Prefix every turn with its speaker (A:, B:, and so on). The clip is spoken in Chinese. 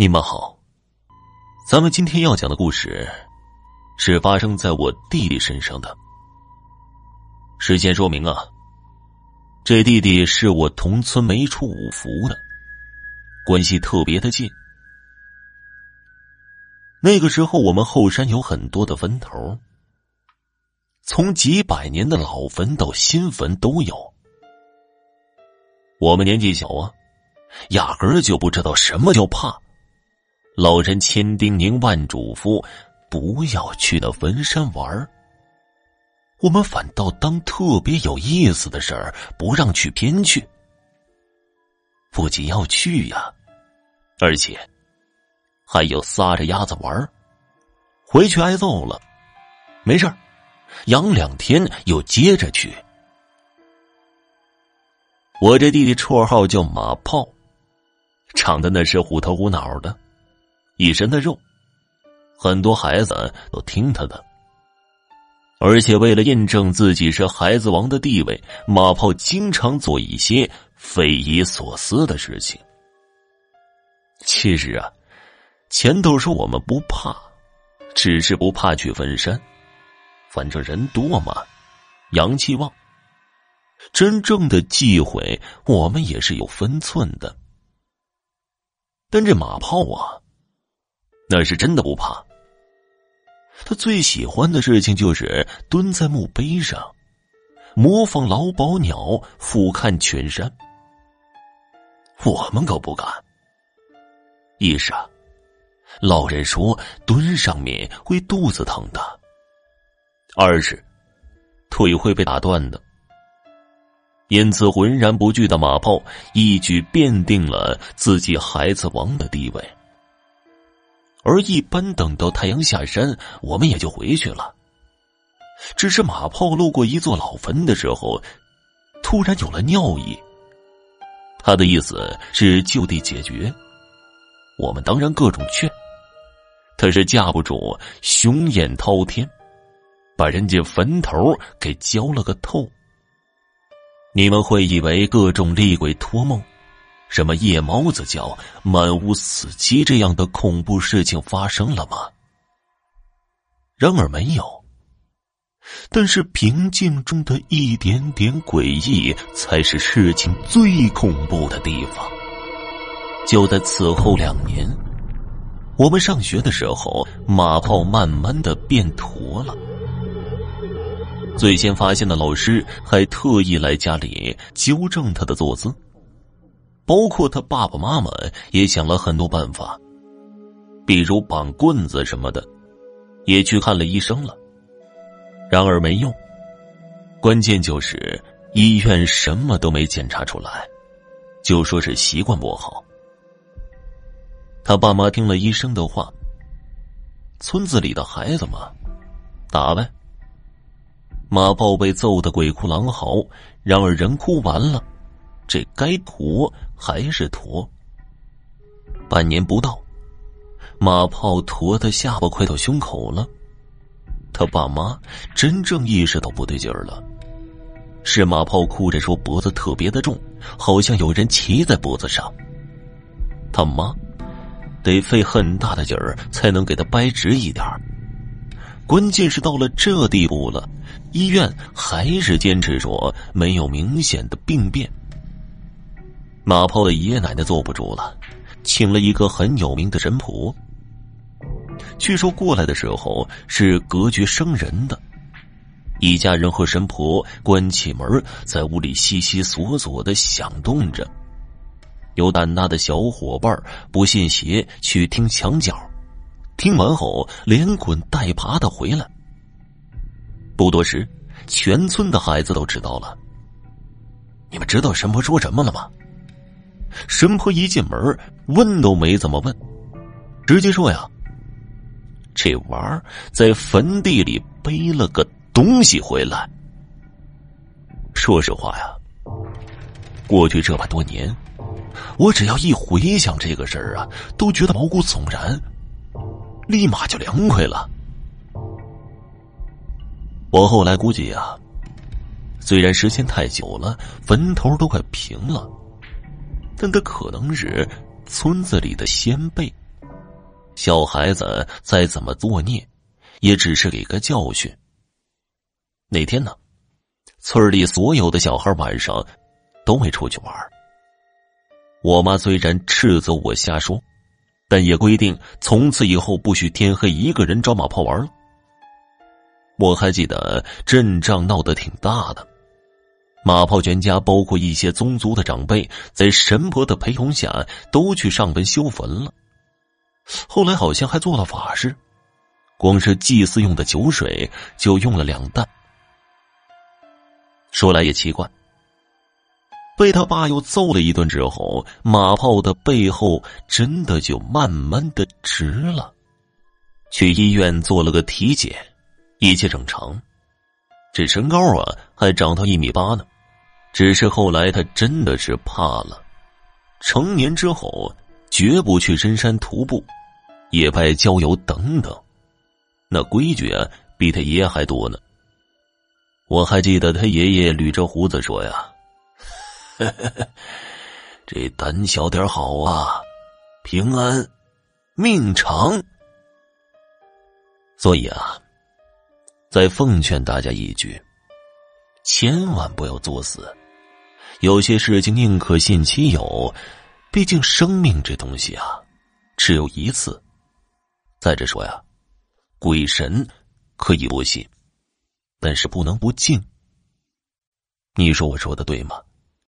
A: 你们好，咱们今天要讲的故事是发生在我弟弟身上的。事先说明啊，这弟弟是我同村没出五福的，关系特别的近。那个时候，我们后山有很多的坟头，从几百年的老坟到新坟都有。我们年纪小啊，压根儿就不知道什么叫怕。老人千叮咛万嘱咐，不要去那坟山玩我们反倒当特别有意思的事儿，不让去偏去。不仅要去呀，而且还要撒着鸭子玩儿回去挨揍了，没事儿养两天又接着去。我这弟弟绰号叫马炮，长得那是虎头虎脑的。一身的肉，很多孩子都听他的。而且为了印证自己是孩子王的地位，马炮经常做一些匪夷所思的事情。其实啊，前头说我们不怕，只是不怕去坟山，反正人多嘛，阳气旺。真正的忌讳，我们也是有分寸的。但这马炮啊。那是真的不怕。他最喜欢的事情就是蹲在墓碑上，模仿老鸨鸟俯瞰全山。我们可不敢。一是，老人说蹲上面会肚子疼的；二是，腿会被打断的。因此，浑然不惧的马炮一举奠定了自己孩子王的地位。而一般等到太阳下山，我们也就回去了。只是马炮路过一座老坟的时候，突然有了尿意。他的意思是就地解决。我们当然各种劝，他是架不住雄眼滔天，把人家坟头给浇了个透。你们会以为各种厉鬼托梦。什么夜猫子叫、满屋死鸡这样的恐怖事情发生了吗？然而没有。但是平静中的一点点诡异，才是事情最恐怖的地方。就在此后两年，我们上学的时候，马炮慢慢的变驼了。最先发现的老师还特意来家里纠正他的坐姿。包括他爸爸妈妈也想了很多办法，比如绑棍子什么的，也去看了医生了。然而没用，关键就是医院什么都没检查出来，就说是习惯不好。他爸妈听了医生的话，村子里的孩子嘛，打呗。马豹被揍得鬼哭狼嚎，然而人哭完了。这该驼还是驼。半年不到，马炮驼的下巴快到胸口了。他爸妈真正意识到不对劲儿了，是马炮哭着说脖子特别的重，好像有人骑在脖子上。他妈得费很大的劲儿才能给他掰直一点关键是到了这地步了，医院还是坚持说没有明显的病变。马炮的爷爷奶奶坐不住了，请了一个很有名的神婆。据说过来的时候是隔绝生人的，一家人和神婆关起门，在屋里悉悉索索的响动着。有胆大的小伙伴不信邪去听墙角，听完后连滚带爬的回来。不多时，全村的孩子都知道了。你们知道神婆说什么了吗？神婆一进门，问都没怎么问，直接说：“呀，这娃儿在坟地里背了个东西回来。”说实话呀，过去这么多年，我只要一回想这个事儿啊，都觉得毛骨悚然，立马就凉快了。我后来估计呀，虽然时间太久了，坟头都快平了。但他可能是村子里的先辈小孩子再怎么作孽，也只是给个教训。那天呢，村里所有的小孩晚上都没出去玩。我妈虽然斥责我瞎说，但也规定从此以后不许天黑一个人找马炮玩了。我还记得阵仗闹得挺大的，马炮全家包括一些宗族的长辈，在神婆的陪同下都去上坟修坟了。后来好像还做了法事，光是祭祀用的酒水就用了两担。说来也奇怪。被他爸又揍了一顿之后，马炮的背后真的就慢慢的直了。去医院做了个体检，一切正常。这身高啊，还长到一米八呢。只是后来他真的是怕了。成年之后，绝不去深山徒步、野外郊游等等，那规矩啊，比他爷爷还多呢。我还记得他爷爷捋着胡子说呀。这胆小点好啊，平安，命长。所以啊，再奉劝大家一句：千万不要作死。有些事情宁可信其有，毕竟生命这东西啊，只有一次。再者说呀，鬼神可以不信，但是不能不敬。你说我说的对吗？